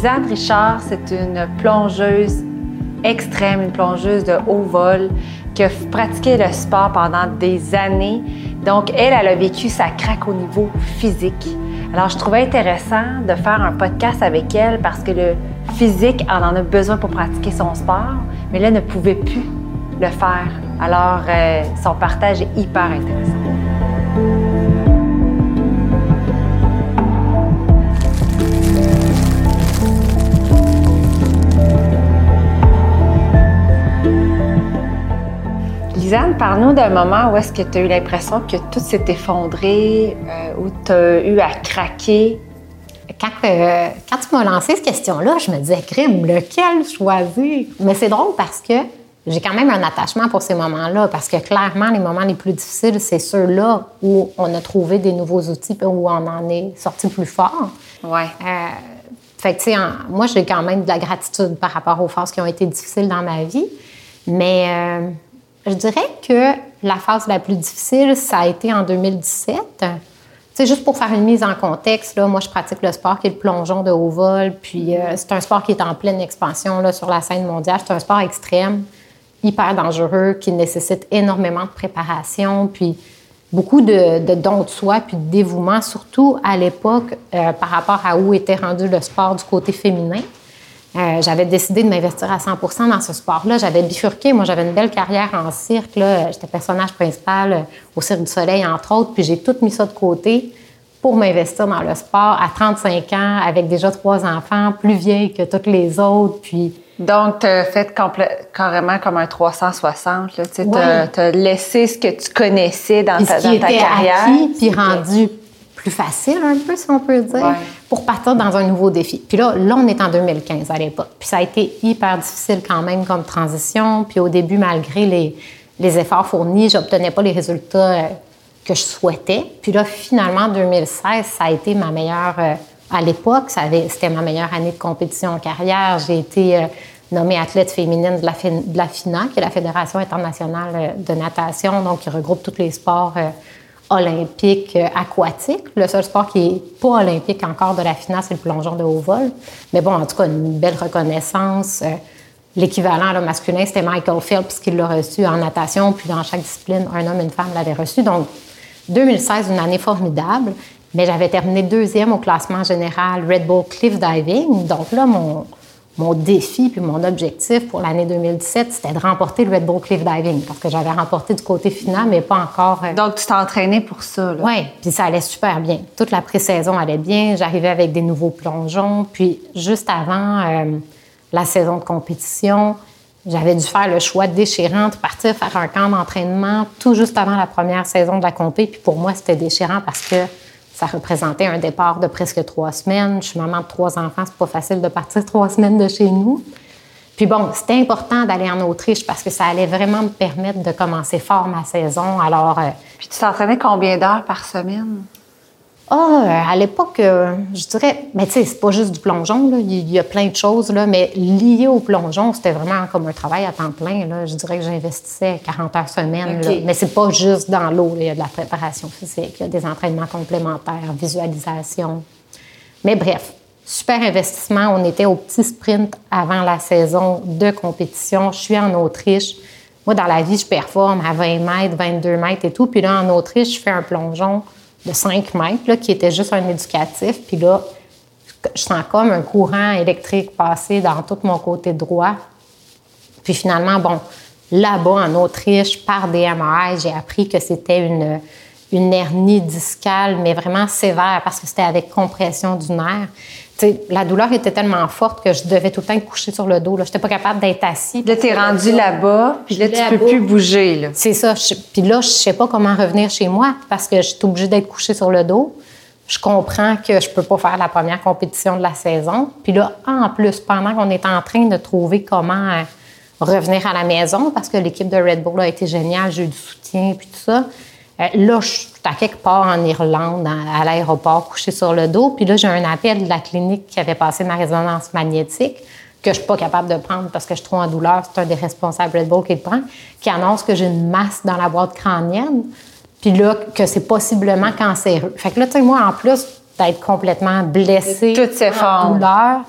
Lisanne Richard, c'est une plongeuse extrême, une plongeuse de haut vol qui a pratiqué le sport pendant des années. Donc, elle, elle a vécu sa craque au niveau physique. Alors, je trouvais intéressant de faire un podcast avec elle parce que le physique en en a besoin pour pratiquer son sport, mais là, elle ne pouvait plus le faire. Alors, euh, son partage est hyper intéressant. Lisanne, parle-nous d'un moment où est-ce que tu as eu l'impression que tout s'est effondré, euh, où tu as eu à craquer? Quand, euh, quand tu m'as lancé cette question-là, je me disais, crime, lequel choisir? Mais c'est drôle parce que j'ai quand même un attachement pour ces moments-là, parce que clairement, les moments les plus difficiles, c'est ceux-là où on a trouvé des nouveaux outils, où on en est sorti plus fort. Ouais. Euh, fait que, tu sais, moi, j'ai quand même de la gratitude par rapport aux phases qui ont été difficiles dans ma vie. Mais euh, je dirais que la phase la plus difficile, ça a été en 2017. Tu sais, juste pour faire une mise en contexte, là, moi, je pratique le sport qui est le plongeon de haut vol. Puis, euh, c'est un sport qui est en pleine expansion là, sur la scène mondiale. C'est un sport extrême hyper dangereux, qui nécessite énormément de préparation, puis beaucoup de, dons de soi, puis de dévouement, surtout à l'époque euh, par rapport à où était rendu le sport du côté féminin. Euh, j'avais décidé de m'investir à 100% dans ce sport-là. J'avais bifurqué. Moi, j'avais une belle carrière en cirque. J'étais personnage principal euh, au Cirque du Soleil, entre autres. Puis j'ai tout mis ça de côté pour m'investir dans le sport à 35 ans, avec déjà trois enfants, plus vieille que toutes les autres. Puis donc, tu as fait carrément comme un 360. Tu as, laissé ce que tu connaissais dans ta, dans ta carrière. puis rendu plus facile un peu, si on peut dire, pour partir dans un nouveau défi. Puis là, là, on est en 2015 à l'époque. Puis ça a été hyper difficile quand même comme transition. Puis au début, malgré les, efforts fournis, j'obtenais pas les résultats euh, que je souhaitais. Puis là, finalement, 2016, ça a été ma meilleure... Euh, à l'époque, c'était ma meilleure année de compétition en carrière. J'ai été euh, nommée athlète féminine de la, de la FINA, qui est la Fédération internationale de natation, donc qui regroupe tous les sports euh, olympiques aquatiques. Le seul sport qui n'est pas olympique encore de la FINA, c'est le plongeon de haut vol. Mais bon, en tout cas, une belle reconnaissance. L'équivalent masculin, c'était Michael Phelps qui l'a reçu en natation, puis dans chaque discipline, un homme et une femme l'avaient reçu. Donc, 2016, une année formidable. Mais j'avais terminé deuxième au classement général Red Bull Cliff Diving. Donc là, mon, mon défi puis mon objectif pour l'année 2017, c'était de remporter le Red Bull Cliff Diving parce que j'avais remporté du côté final, mais pas encore. Euh, Donc, tu t'es entraîné pour ça? Oui, puis ça allait super bien. Toute la pré-saison allait bien. J'arrivais avec des nouveaux plongeons. Puis, juste avant euh, la saison de compétition, j'avais dû faire le choix déchirant de partir faire un camp d'entraînement tout juste avant la première saison de la compé. Puis pour moi, c'était déchirant parce que ça représentait un départ de presque trois semaines. Je suis maman de trois enfants, c'est pas facile de partir trois semaines de chez nous. Puis bon, c'était important d'aller en Autriche parce que ça allait vraiment me permettre de commencer fort ma saison. Alors. Euh, Puis tu t'entraînais combien d'heures par semaine? Ah, à l'époque, euh, je dirais, mais tu sais, c'est pas juste du plongeon, là. Il y a plein de choses, là, mais lié au plongeon, c'était vraiment comme un travail à temps plein, là. Je dirais que j'investissais 40 heures semaine, là. Mais c'est pas juste dans l'eau, Il y a de la préparation physique, il y a des entraînements complémentaires, visualisation. Mais bref, super investissement. On était au petit sprint avant la saison de compétition. Je suis en Autriche. Moi, dans la vie, je performe à 20 mètres, 22 mètres et tout. Puis là, en Autriche, je fais un plongeon de 5 mètres, qui était juste un éducatif. Puis là, je sens comme un courant électrique passer dans tout mon côté droit. Puis finalement, bon, là-bas, en Autriche, par des j'ai appris que c'était une, une hernie discale, mais vraiment sévère parce que c'était avec compression du nerf la douleur était tellement forte que je devais tout le temps être couchée sur le dos. Je n'étais pas capable d'être assis. Là, tu es rendu là-bas, puis là, tu peux plus bouger. C'est ça. Puis là, je sais pas comment revenir chez moi parce que je suis obligée d'être couchée sur le dos. Je comprends que je peux pas faire la première compétition de la saison. Puis là, en plus, pendant qu'on est en train de trouver comment euh, revenir à la maison, parce que l'équipe de Red Bull a été géniale, j'ai eu du soutien, puis tout ça, là, je suis à quelque part en Irlande, à l'aéroport, couché sur le dos. Puis là, j'ai un appel de la clinique qui avait passé ma résonance magnétique que je suis pas capable de prendre parce que je suis trop en douleur. C'est un des responsables Red Bull qui le prend, qui annonce que j'ai une masse dans la boîte crânienne. Puis là, que c'est possiblement cancéreux. Fait que là, tu sais, moi, en plus d'être complètement blessée, toutes ces en douleur,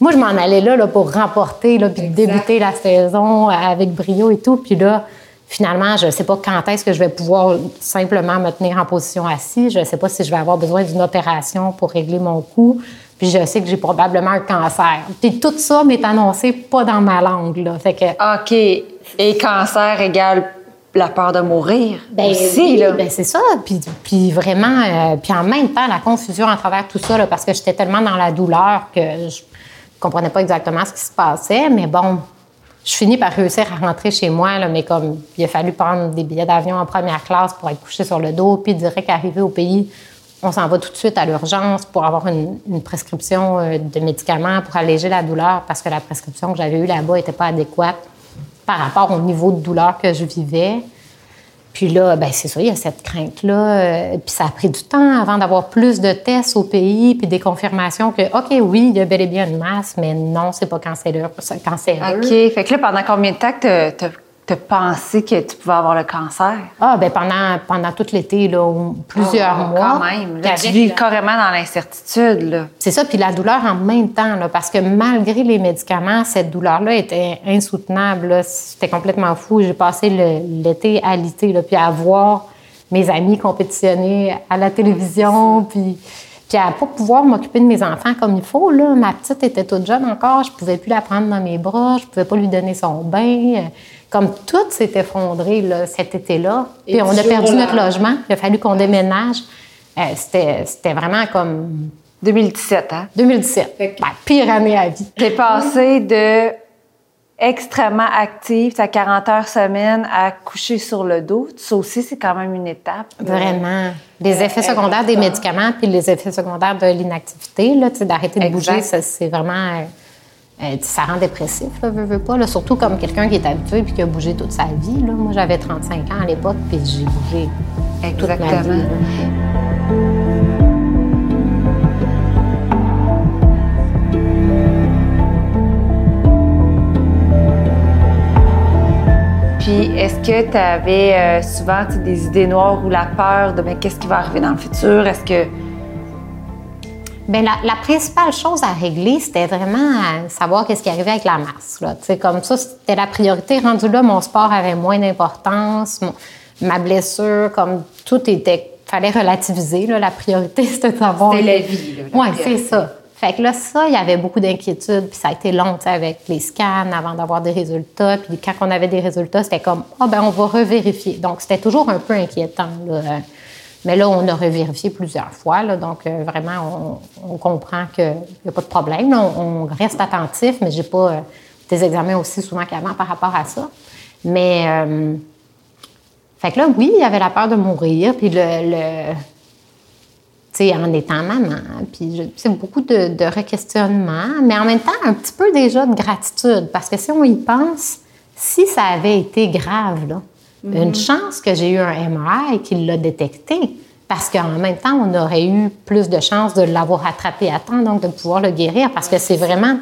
moi, je m'en allais là, là pour remporter, là, puis débuter la saison avec brio et tout. Puis là, finalement, je ne sais pas quand est-ce que je vais pouvoir simplement me tenir en position assise. Je ne sais pas si je vais avoir besoin d'une opération pour régler mon cou. Puis je sais que j'ai probablement un cancer. Puis tout ça m'est annoncé pas dans ma langue. Là. Fait que... OK. Et cancer égale la peur de mourir ben, aussi, là. Ben, c'est ça. Puis, puis vraiment, euh, puis en même temps, la confusion à travers tout ça, là, parce que j'étais tellement dans la douleur que je comprenais pas exactement ce qui se passait. Mais bon, je finis par réussir à rentrer chez moi, mais comme il a fallu prendre des billets d'avion en première classe pour être couché sur le dos, puis direct arriver au pays, on s'en va tout de suite à l'urgence pour avoir une, prescription euh, de médicaments pour alléger la douleur parce que la prescription que j'avais eue là-bas n'était pas adéquate par rapport au niveau de douleur que je vivais. Puis là, ben c'est ça, il y a cette crainte-là. Euh, puis ça a pris du temps avant d'avoir plus de tests au pays, puis des confirmations que, OK, oui, il y a bel et bien une masse, mais non, c'est pas cancéreux. OK. Fait que là, pendant combien de temps que tu tu pensé que tu pouvais avoir le cancer? Ah, bien, pendant, pendant tout l'été, là, plusieurs oh, mois. Quand même. tu vis carrément dans l'incertitude. C'est ça, puis la douleur en même temps, là, parce que malgré les médicaments, cette douleur-là était insoutenable. C'était complètement fou. J'ai passé l'été à l'été, puis à voir mes amis compétitionner à la télévision, puis puis à pas pouvoir m'occuper de mes enfants comme il faut, là, ma petite était toute jeune encore, je pouvais plus la prendre dans mes bras, je pouvais pas lui donner son bain. Comme tout s'est effondré là, cet été-là. Puis on a perdu notre logement. Il a fallu qu'on déménage. Euh, c'était vraiment comme... 2017, hein? 2017. Ben, pire année à vie. T'es passé de extrêmement active, à 40 heures semaine, à coucher sur le dos. Ça aussi, c'est quand même une étape. Vraiment. Les effets secondaires des médicaments puis les effets secondaires de l'inactivité, d'arrêter de bouger, c'est vraiment... Euh, ça rend dépressif, là, veux, veux pas. surtout comme quelqu'un qui est habitué puis qui a bougé toute sa vie. Là. Moi, j'avais 35 ans à l'époque, puis j'ai bougé Exactement. toute ma vie. Puis, est-ce que tu avais euh, souvent des idées noires ou la peur de ben, qu'est-ce qui va arriver dans le futur? Est-ce que Bien, la, principale chose à régler, c'était vraiment savoir qu'est-ce qui arrivait avec la masse. Là. comme ça, c'était la priorité. Rendu là, mon sport avait moins d'importance, ma blessure, comme tout était... fallait relativiser. Là. La priorité, c'était de savoir... C'était la vie. Oui, c'est ça. Fait que là, ça, il y avait beaucoup d'inquiétudes, puis ça a été long, avec les scans avant d'avoir des résultats. Puis quand on avait des résultats, c'était comme, ah, ben on va revérifier. Donc, c'était toujours un peu inquiétant, là. Mais là, on a revérifié plusieurs fois. donc, euh, vraiment, on, comprend qu'il n'y a pas de problème. on, reste attentif, mais je n'ai pas euh, des examens aussi souvent qu'avant par rapport à ça. Mais, euh, fait que là, oui, il y avait la peur de mourir. Puis le, sais, en étant maman, puis c'est beaucoup de, de requestionnement, mais en même temps, un petit peu déjà de gratitude. Parce que si on y pense, si ça avait été grave, là, une chance que j'ai eu un MRI qui l'a détecté, parce qu'en même temps, on aurait eu plus de chances de l'avoir attrapé à temps, donc de pouvoir le guérir, parce que c'est vraiment,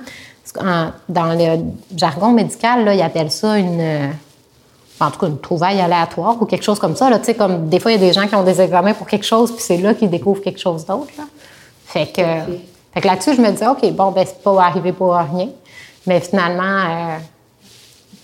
dans le jargon médical, là, ils appellent ça une, en tout cas, une trouvaille aléatoire ou quelque chose comme ça. Là, comme des fois, il y a des gens qui ont des examens pour quelque chose, puis c'est là qu'ils découvrent quelque chose d'autre. Fait que, fait que là-dessus, je me disais, OK, bon, ben, c'est pas arrivé pour rien. Mais finalement, euh,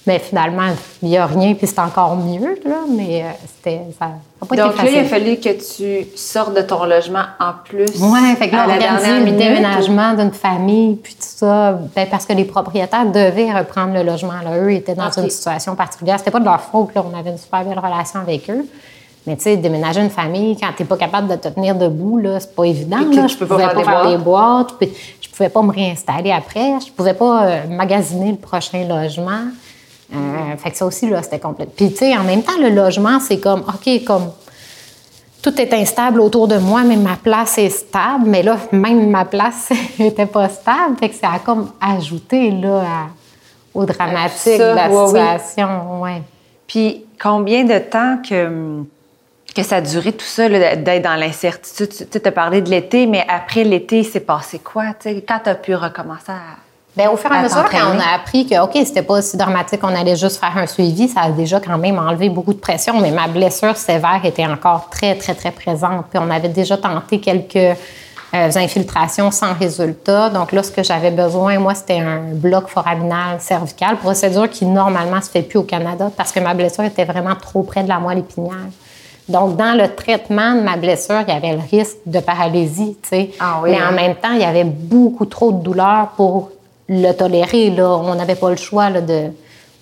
mais finalement, il n'y a rien, puis c'est encore mieux, là, mais euh, c'était, ça n'a pas Donc été facile. là, il a fallu que tu sortes de ton logement en plus. Oui, fait que là, on le déménagement d'une famille, puis tout ça, ben, parce que les propriétaires devaient reprendre le logement. Là. Eux étaient dans une situation particulière. C'était pas de leur faute, là. on avait une super belle relation avec eux. Mais tu sais, déménager une famille, quand tu n'es pas capable de te tenir debout, là, c'est pas évident. Là. Je ne pouvais pas, faire des boîtes. Je pouvais pas me réinstaller après. Je pouvais pas euh, magasiner le prochain logement. Euh, fait que ça aussi, là, c'était complet. Puis, tu sais, en même temps, le logement, c'est comme, OK, comme tout est instable autour de moi, mais ma place est stable. Mais là, même ma place n'était pas stable. Fait que ça a comme ajouté, là, au dramatique de la situation. Ouais. Puis, combien de temps que, que ça a duré tout ça, d'être dans l'incertitude? Tu as parlé de l'été, mais après l'été, il s'est passé quoi? quand tu as pu recommencer à Bien, au fur et à, mesure, quand on a appris que, OK, c'était pas aussi dramatique, on allait juste faire un suivi, ça a déjà quand même enlevé beaucoup de pression, mais ma blessure sévère était encore très, très, très présente. Puis on avait déjà tenté quelques euh, infiltrations sans résultat. Donc là, ce que j'avais besoin, moi, c'était un bloc foraminal cervical, procédure qui normalement se fait plus au Canada parce que ma blessure était vraiment trop près de la moelle épinière. Donc, dans le traitement de ma blessure, il y avait le risque de paralysie, tu sais. Ah oui, Mais en hein? même temps, il y avait beaucoup trop de douleur pour le tolérer. Là. On n'avait pas le choix là, de,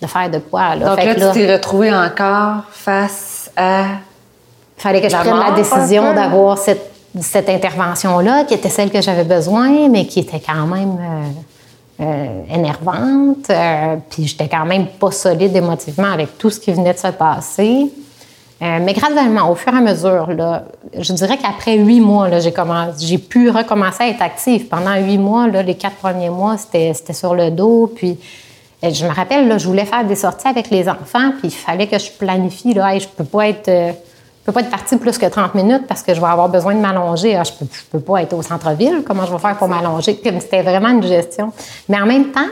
de faire de quoi. Là. Donc Fait là, que tu t'es retrouvé encore face à. fallait que je prenne la décision d'avoir cette, cette intervention-là, qui était celle que j'avais besoin, mais qui était quand même euh, euh, énervante. Euh, puis j'étais quand même pas solide émotivement avec tout ce qui venait de se passer. Euh, mais graduellement, au fur et à mesure, là, je dirais qu'après huit mois, j'ai, pu recommencer à être active. Pendant huit mois, là, les quatre premiers mois, c'était, sur le dos. Puis euh, je me rappelle, là, je voulais faire des sorties avec les enfants, puis il fallait que je planifie. Là, Hey, je peux pas être, euh, je peux pas être partie plus que 30 minutes parce que je vais avoir besoin de m'allonger. Ah, je peux, je peux pas être au centre-ville. Comment je vais faire pour m'allonger? C'était vraiment une gestion. Mais en même temps,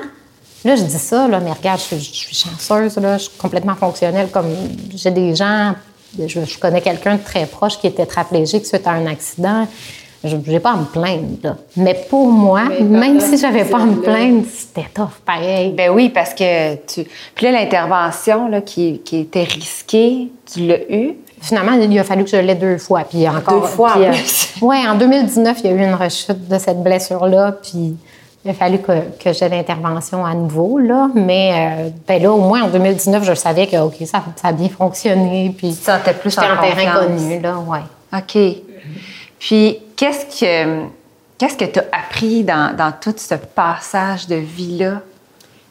là, je dis ça, là, mais regarde, je, je suis chanceuse, là, je suis complètement fonctionnelle. Comme j'ai des gens, je, je connais quelqu'un de très proche qui est tétraplégique suite à un accident. Je n'ai pas à me plaindre. là. Mais pour moi, même si j'avais pas à me plaindre, c'était tough, pareil. Ben oui, parce que tu. Puis là, l'intervention là, qui, qui était risquée, tu l'as eue. Finalement, il a fallu que je l'aie deux fois. Puis encore. Deux fois, puis, en euh, ouais, en 2019, il y a eu une rechute de cette blessure-là. Puis il a fallu que, que j'aie l'intervention à nouveau. Là. Mais euh, ben là, au moins en 2019, je savais que OK, ça, ça a bien fonctionné. Puis Tu te sentais plus en en terrain connu. Là, ouais. OK. Puis, qu'est-ce que qu'est-ce que tu as appris dans, dans tout ce passage de vie-là?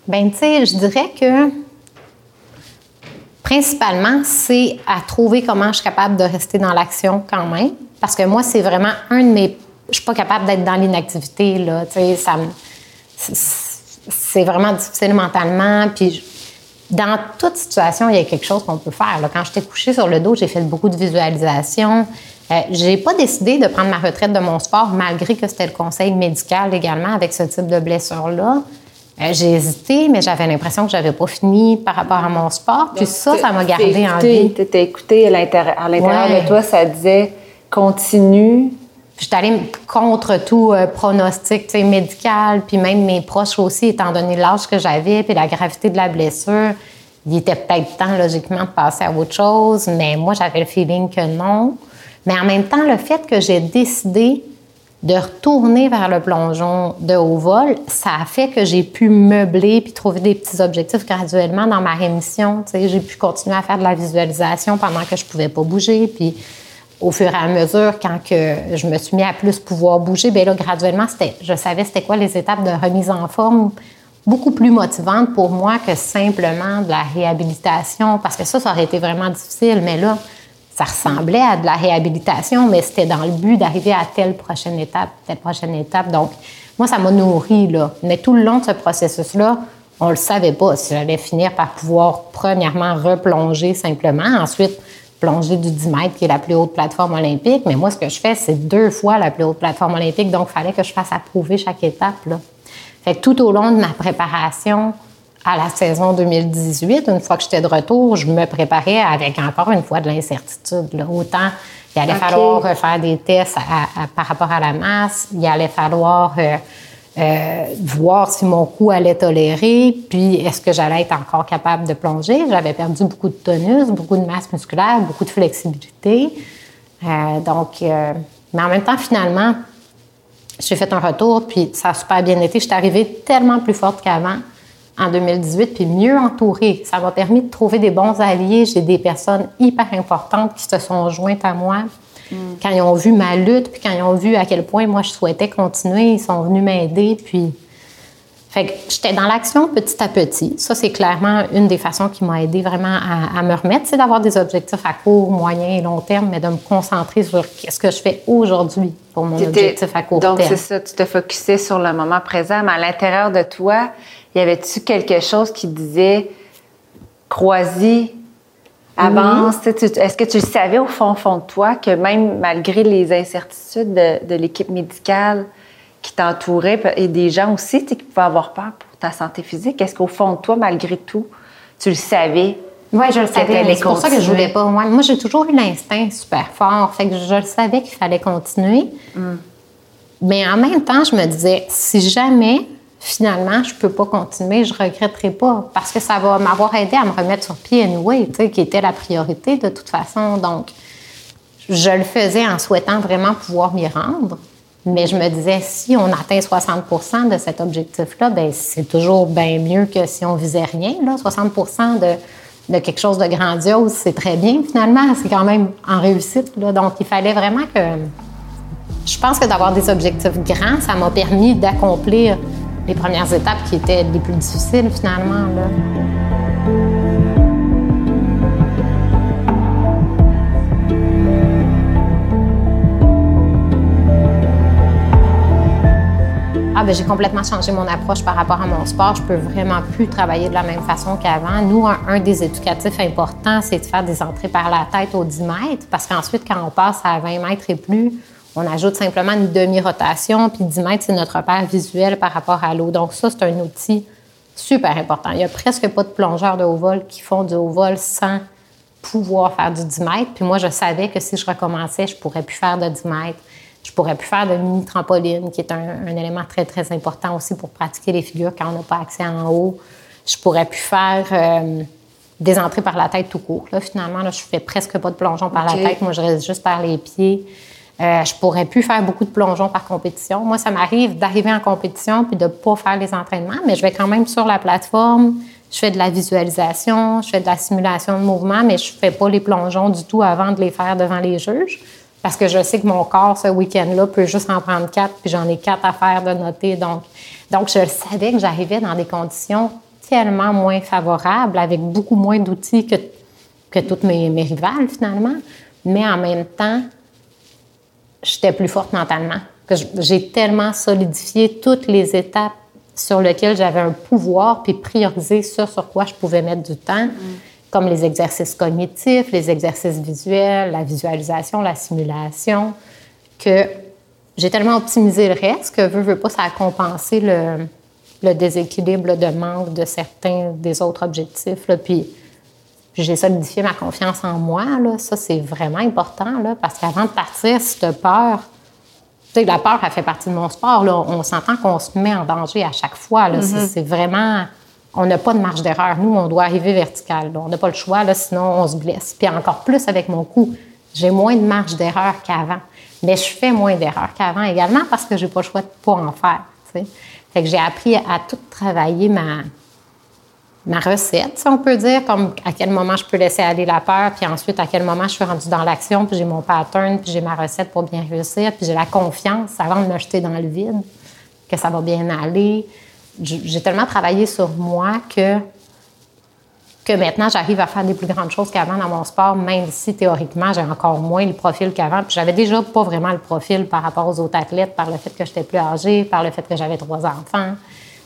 Ben, tu sais, je dirais que principalement, c'est à trouver comment je suis capable de rester dans l'action quand même. Parce que moi, c'est vraiment un de mes. Je suis pas capable d'être dans l'inactivité, là. Tu sais, ça c'est- vraiment difficile mentalement. Puis, dans toute situation, il y a quelque chose qu'on peut faire. là. Quand j'étais couchée sur le dos, j'ai fait beaucoup de visualisation. Euh, j'ai pas décidé de prendre ma retraite de mon sport, malgré que c'était le conseil médical également avec ce type de blessure-là. Euh, j'ai hésité, mais j'avais l'impression que j'avais pas fini par rapport à mon sport. Puis ça, ça m'a gardé en vie. Tu écouté à l'intérieur, à l'intérieur Ouais. de toi, ça disait continue. Je suis allée contre tout euh, pronostic médical, puis même mes proches aussi, étant donné l'âge que j'avais, puis la gravité de la blessure. Il était peut-être temps, logiquement, de passer à autre chose, mais moi, j'avais le feeling que non. Mais en même temps, le fait que j'ai décidé de retourner vers le plongeon de haut vol, ça a fait que j'ai pu meubler puis trouver des petits objectifs graduellement dans ma rémission. J'ai pu continuer à faire de la visualisation pendant que je pouvais pas bouger, puis au fur et à mesure, quand que je me suis mis à plus pouvoir bouger, bien là, graduellement, je savais c'était quoi les étapes de remise en forme beaucoup plus motivantes pour moi que simplement de la réhabilitation, parce que ça, ça aurait été vraiment difficile, mais là, ça ressemblait à de la réhabilitation, mais c'était dans le but d'arriver à telle prochaine étape, telle prochaine étape. Donc, moi, ça m'a nourri, là. Mais tout le long de ce processus-là, on le savait pas si j'allais finir par pouvoir, premièrement, replonger simplement, ensuite plonger du 10 mètres, qui est la plus haute plateforme olympique. Mais moi, ce que je fais, c'est deux fois la plus haute plateforme olympique, donc il fallait que je fasse approuver chaque étape, là. Fait que tout au long de ma préparation à la saison 2018, une fois que j'étais de retour, je me préparais avec encore une fois de l'incertitude. là. Autant il allait falloir faire des tests à- à- par rapport à la masse, il allait falloir euh, euh, voir si mon cou allait tolérer, puis est-ce que j'allais être encore capable de plonger? J'avais perdu beaucoup de tonus, beaucoup de masse musculaire, beaucoup de flexibilité. Euh, donc, euh, mais en même temps, finalement, j'ai fait un retour, puis ça a super bien été. Je suis arrivée tellement plus forte qu'avant en 2018, puis mieux entourée. Ça m'a permis de trouver des bons alliés. J'ai des personnes hyper importantes qui se sont jointes à moi. Quand ils ont vu ma lutte, puis quand ils ont vu à quel point moi je souhaitais continuer, ils sont venus m'aider, puis... Fait que j'étais dans l'action petit à petit. Ça, c'est clairement une des façons qui m'a aidé vraiment à, à me remettre, c'est d'avoir des objectifs à court, moyen et long terme, mais de me concentrer sur qu'est-ce que je fais aujourd'hui pour mon objectif à court Donc, terme. c'est ça, tu te focusais sur le moment présent, mais à l'intérieur de toi, y avait-tu quelque chose qui disait crois-y, avance? Tu- Est-ce que tu le savais au fond, fond de toi que même malgré les incertitudes de, de l'équipe médicale qui t'entourait et des gens aussi qui pouvaient avoir peur pour ta santé physique, est-ce qu'au fond de toi, malgré tout, tu le savais? Oui, je le savais. C'est pour ça que je voulais pas. Moi, moi, j'ai toujours eu l'instinct super fort. Fait que je le savais qu'il fallait continuer. Mais en même temps, je me disais, si jamais, finalement, je peux pas continuer, je regretterai pas, parce que ça va m'avoir aidé à me remettre sur pied anyway, qui était la priorité de toute façon. Donc, je le faisais en souhaitant vraiment pouvoir m'y rendre. Mais je me disais, si on atteint 60% de cet objectif-là, ben c'est toujours bien mieux que si on visait rien. Là. 60 de, de quelque chose de grandiose, c'est très bien finalement. C'est quand même en réussite. Là. Donc, il fallait vraiment que. Je pense que d'avoir des objectifs grands, ça m'a permis d'accomplir les premières étapes qui étaient les plus difficiles finalement. Ah ben j'ai complètement changé mon approche par rapport à mon sport, je peux vraiment plus travailler de la même façon qu'avant. Nous, un, des éducatifs importants, c'est de faire des entrées par la tête aux 10 mètres, parce qu'ensuite, quand on passe à 20 mètres et plus, on ajoute simplement une demi-rotation, puis 10 mètres, c'est notre repère visuel par rapport à l'eau. Donc ça, c'est un outil super important. Il n'y a presque pas de plongeurs de haut vol qui font du haut vol sans pouvoir faire du 10 mètres. Puis moi, je savais que si je recommençais, je pourrais plus faire de 10 mètres. Je pourrais plus faire de mini-trampoline, qui est un, élément très, très important aussi pour pratiquer les figures quand on n'a pas accès en haut. Je pourrais plus faire euh, des entrées par la tête tout court. Là, finalement, là, je fais presque pas de plongeon par la tête. Moi, je reste juste par les pieds. Euh, je pourrais plus faire beaucoup de plongeons par compétition. Moi, ça m'arrive d'arriver en compétition puis de ne pas faire les entraînements, mais je vais quand même sur la plateforme. Je fais de la visualisation, je fais de la simulation de mouvement, mais je fais pas les plongeons du tout avant de les faire devant les juges. Parce que je sais que mon corps, ce week-end-là, peut juste en prendre quatre, puis j'en ai quatre à faire de noter. Donc, donc je savais que j'arrivais dans des conditions tellement moins favorables, avec beaucoup moins d'outils que, que toutes mes, mes rivales, finalement. Mais en même temps, j'étais plus forte mentalement. J'ai tellement solidifié toutes les étapes sur lesquelles j'avais un pouvoir, puis priorisé ça sur quoi je pouvais mettre du temps. Mm comme les exercices cognitifs, les exercices visuels, la visualisation, la simulation, que j'ai tellement optimisé le reste que, veux, veux pas, ça a compensé le, déséquilibre de manque de certains des autres objectifs. Là. Puis j'ai solidifié ma confiance en moi. Là. Ça, c'est vraiment important là, parce qu'avant de partir, cette peur, tu sais, la peur, elle fait partie de mon sport. Là. On s'entend qu'on se met en danger à chaque fois. Là. Mm-hmm. C'est vraiment on n'a pas de marge d'erreur. Nous, on doit arriver vertical. On n'a pas le choix, là, sinon on se blesse. Puis encore plus avec mon cou, j'ai moins de marge d'erreur qu'avant. Mais je fais moins d'erreurs qu'avant également parce que j'ai pas le choix de pas en faire. Fait que j'ai appris à tout travailler ma, ma recette, si on peut dire, comme à quel moment je peux laisser aller la peur, puis ensuite à quel moment je suis rendue dans l'action, puis j'ai mon pattern, puis j'ai ma recette pour bien réussir, puis j'ai la confiance avant de me jeter dans le vide, que ça va bien aller, j'ai tellement travaillé sur moi que, que maintenant, j'arrive à faire des plus grandes choses qu'avant dans mon sport, même si théoriquement, j'ai encore moins le profil qu'avant. Puis j'avais déjà pas vraiment le profil par rapport aux autres athlètes, par le fait que j'étais plus âgée, par le fait que j'avais trois enfants.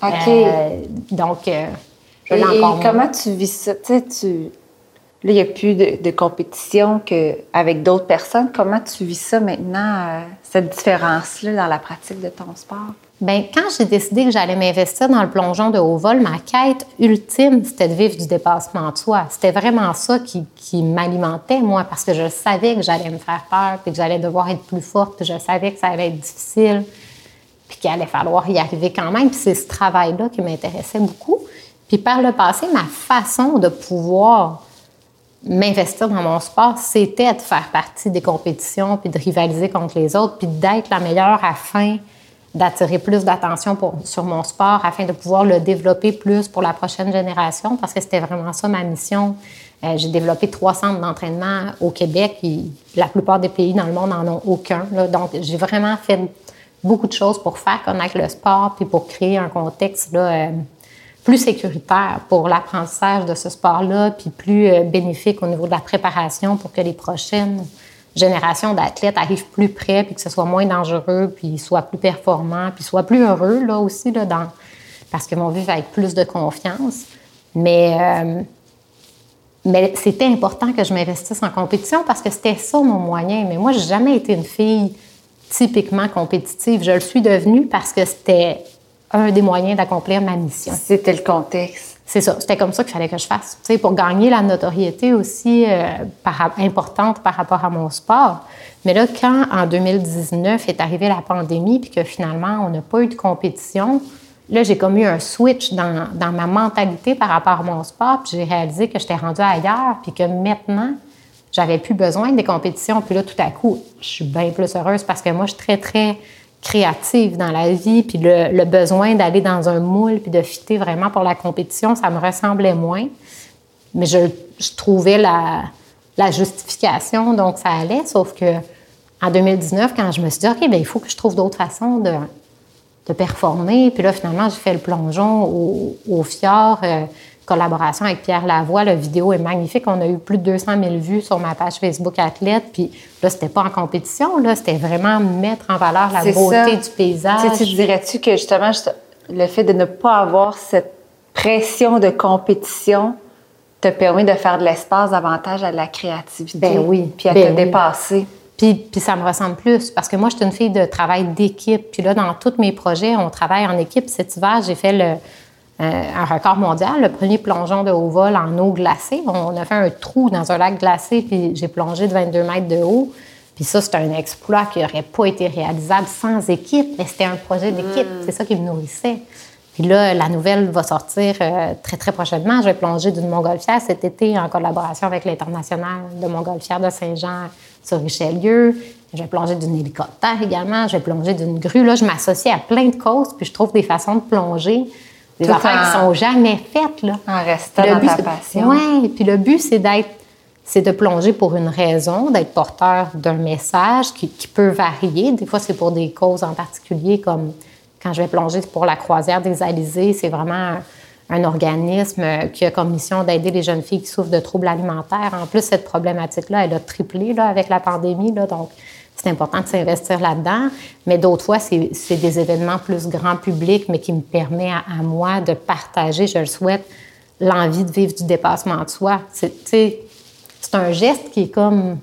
OK. Euh, donc, euh, et, comment tu vis ça? Tu tu... Là, il n'y a plus de, compétition qu'avec d'autres personnes. Comment tu vis ça maintenant, euh, cette différence-là dans la pratique de ton sport? Bien, quand j'ai décidé que j'allais m'investir dans le plongeon de haut vol, ma quête ultime, c'était de vivre du dépassement de soi. C'était vraiment ça qui, m'alimentait, moi, parce que je savais que j'allais me faire peur, puis que j'allais devoir être plus forte, puis je savais que ça allait être difficile, puis qu'il allait falloir y arriver quand même. Puis c'est ce travail-là qui m'intéressait beaucoup. Puis par le passé, ma façon de pouvoir m'investir dans mon sport, c'était de faire partie des compétitions, puis de rivaliser contre les autres, puis d'être la meilleure afin d'attirer plus d'attention sur mon sport afin de pouvoir le développer plus pour la prochaine génération parce que c'était vraiment ça ma mission. Euh, j'ai développé trois centres d'entraînement au Québec et la plupart des pays dans le monde n'en ont aucun. Donc, j'ai vraiment fait beaucoup de choses pour faire connaître le sport puis pour créer un contexte là, euh, plus sécuritaire pour l'apprentissage de ce sport-là puis plus euh, bénéfique au niveau de la préparation pour que les prochaines génération d'athlètes arrive plus près, puis que ce soit moins dangereux, puis soit plus performant, puis soit plus heureux, là aussi, là, dans... parce que mon vivre avec plus de confiance. Mais, euh, mais c'était important que je m'investisse en compétition parce que c'était ça mon moyen. Mais moi, j'ai jamais été une fille typiquement compétitive. Je le suis devenue parce que c'était un des moyens d'accomplir ma mission. C'était le contexte. c'est ça, c'était comme ça qu'il fallait que je fasse. Tu sais, pour gagner la notoriété aussi euh, importante par rapport à mon sport. Mais là, quand en 2019 est arrivée la pandémie, puis que finalement, on n'a pas eu de compétition, là, j'ai comme eu un switch dans, dans ma mentalité par rapport à mon sport, puis j'ai réalisé que j'étais rendue ailleurs, puis que maintenant, j'avais plus besoin des compétitions. Puis là, tout à coup, je suis bien plus heureuse parce que moi, je suis très, très créative dans la vie, puis le, besoin d'aller dans un moule puis de fitter vraiment pour la compétition, ça me ressemblait moins. Mais je, trouvais la, justification, donc ça allait. Sauf que en 2019, quand je me suis dit, OK, bien, il faut que je trouve d'autres façons de, performer, puis là, finalement, j'ai fait le plongeon au, fjord. Collaboration avec Pierre Lavoie. La vidéo est magnifique. On a eu plus de 200 000 vues sur ma page Facebook Athlète. Puis là, c'était pas en compétition, là, c'était vraiment mettre en valeur la beauté du paysage. Tu, dirais-tu que justement, le fait de ne pas avoir cette pression de compétition te permet de faire de l'espace davantage à la créativité? Ben oui. Puis à ben te dépasser? Puis, puis, ça me ressemble plus parce que moi, je suis une fille de travail d'équipe. Puis là, dans tous mes projets, on travaille en équipe. Cet hiver, j'ai fait le, un record mondial, le premier plongeon de haut vol en eau glacée. On a fait un trou dans un lac glacé, puis j'ai plongé de 22 mètres de haut. Puis ça, c'est un exploit qui n'aurait pas été réalisable sans équipe, mais c'était un projet d'équipe. Mm. C'est ça qui me nourrissait. Puis là, la nouvelle va sortir euh, très, très prochainement. Je vais plonger d'une montgolfière cet été en collaboration avec l'International de montgolfière de Saint-Jean sur Richelieu. Je vais plonger d'une hélicoptère également. Je vais plonger d'une grue. Là, je m'associe à plein de causes, puis je trouve des façons de plonger des affaires qui sont jamais faites. Là. En restant dans ta passion. Oui, puis le but, c'est d'être c'est de plonger pour une raison, d'être porteur d'un message qui, peut varier. Des fois, c'est pour des causes en particulier, comme quand je vais plonger pour la croisière des Alizés, c'est vraiment un, organisme qui a comme mission d'aider les jeunes filles qui souffrent de troubles alimentaires. En plus, cette problématique-là, elle a triplé là, avec la pandémie. Là, donc, c'est important de s'investir là-dedans. Mais d'autres fois, c'est des événements plus grand public, mais qui me permet à, moi de partager, je le souhaite, l'envie de vivre du dépassement de soi. C'est un geste qui est comme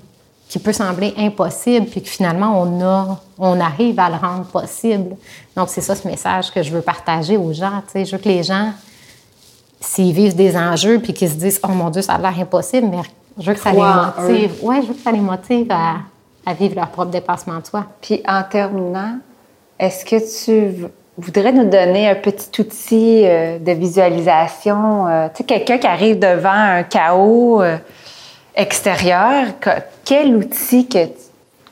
qui peut sembler impossible, puis que finalement, on, a, on arrive à le rendre possible. Donc, c'est ça ce message que je veux partager aux gens. Je veux que les gens, s'ils vivent des enjeux, puis qu'ils se disent « Oh mon Dieu, ça a l'air impossible », mais je veux que ça les motive. Oui, je veux que ça les motive à, à vivre leur propre dépassement de soi. Puis en terminant, est-ce que tu voudrais nous donner un petit outil euh, de visualisation? Euh, tu sais, quelqu'un qui arrive devant un chaos euh, extérieur, quel outil que,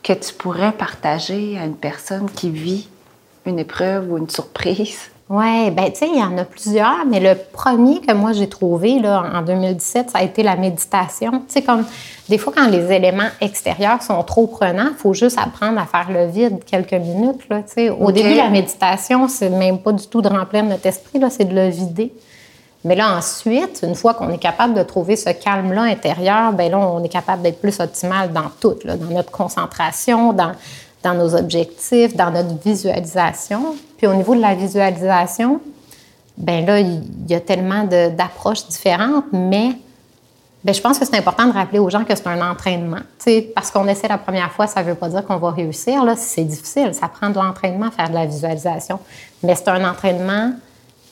que tu pourrais partager à une personne qui vit une épreuve ou une surprise? Oui, ben tu sais, il y en a plusieurs, mais le premier que moi j'ai trouvé là, en 2017, ça a été la méditation. Tu sais, comme des fois quand les éléments extérieurs sont trop prenants, il faut juste apprendre à faire le vide quelques minutes. Là, tu sais. Au début, la méditation, c'est même pas du tout de remplir notre esprit, là, c'est de le vider. Mais là, ensuite, une fois qu'on est capable de trouver ce calme-là intérieur, ben là, on est capable d'être plus optimal dans tout, là, dans notre concentration, dans dans nos objectifs, dans notre visualisation. Puis au niveau de la visualisation, ben là, il y a tellement d'approches différentes, mais ben, je pense que c'est important de rappeler aux gens que c'est un entraînement. parce qu'on essaie la première fois, ça ne veut pas dire qu'on va réussir. Là, c'est difficile. Ça prend de l'entraînement faire de la visualisation. Mais c'est un entraînement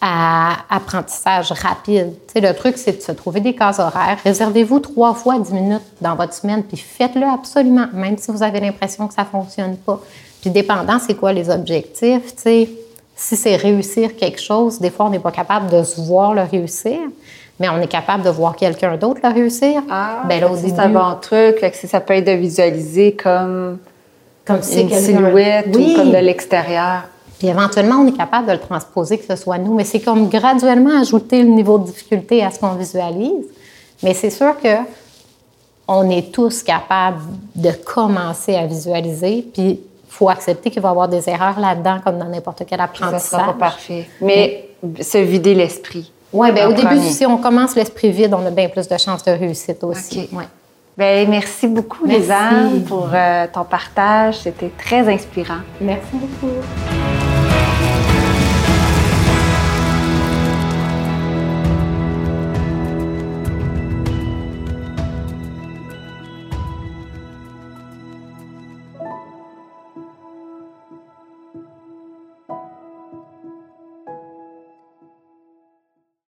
à apprentissage rapide. le truc, c'est de se trouver des cases horaires. Réservez-vous trois fois dix minutes dans votre semaine, puis faites-le absolument, même si vous avez l'impression que ça ne fonctionne pas. Puis dépendant, c'est quoi les objectifs, si c'est réussir quelque chose, des fois, on n'est pas capable de se voir le réussir, mais on est capable de voir quelqu'un d'autre le réussir. Ah, ben c'est un bon truc. ça peut être de visualiser comme, comme une silhouette ou comme de l'extérieur. Puis éventuellement, on est capable de le transposer, que ce soit nous. Mais c'est comme graduellement ajouter le niveau de difficulté à ce qu'on visualise. Mais c'est sûr que on est tous capables de commencer à visualiser. Puis il faut accepter qu'il va y avoir des erreurs là-dedans, comme dans n'importe quel apprentissage. Ça sera pas parfait. Mais se vider l'esprit. Oui, bien au début, si on commence l'esprit vide, on a bien plus de chances de réussite aussi. Ouais. Bien, merci beaucoup, Lisanne, pour euh, ton partage. C'était très inspirant. Merci beaucoup.